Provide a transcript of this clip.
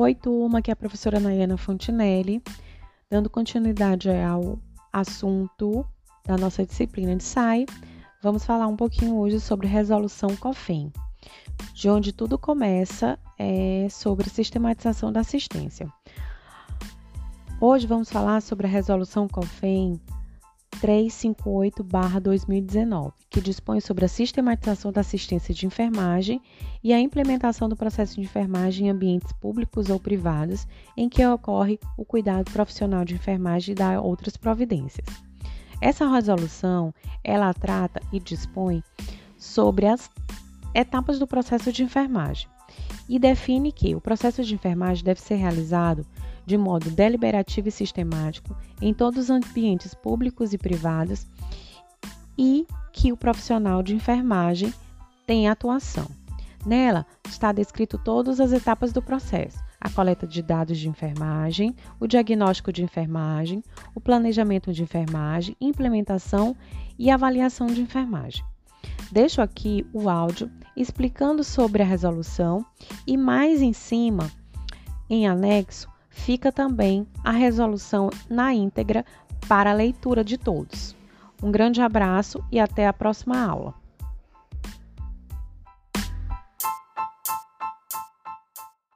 Oi, turma, aqui é a professora Nayana Fontinelli, dando continuidade ao assunto da nossa disciplina de SAI. Vamos falar um pouquinho hoje sobre resolução COFEM, de onde tudo começa é sobre sistematização da assistência. Hoje vamos falar sobre a resolução COFEM 358-2019, que dispõe sobre a sistematização da assistência de enfermagem e a implementação do processo de enfermagem em ambientes públicos ou privados em que ocorre o cuidado profissional de enfermagem e dá outras providências. Essa resolução, ela trata e dispõe sobre as etapas do processo de enfermagem e define que o processo de enfermagem deve ser realizado de modo deliberativo e sistemático em todos os ambientes públicos e privados e que o profissional de enfermagem tem atuação. Nela está descrito todas as etapas do processo: a coleta de dados de enfermagem, o diagnóstico de enfermagem, o planejamento de enfermagem, implementação e avaliação de enfermagem. Deixo aqui o áudio explicando sobre a resolução e mais em cima, em anexo, fica também a resolução na íntegra para a leitura de todos. Um grande abraço e até a próxima aula.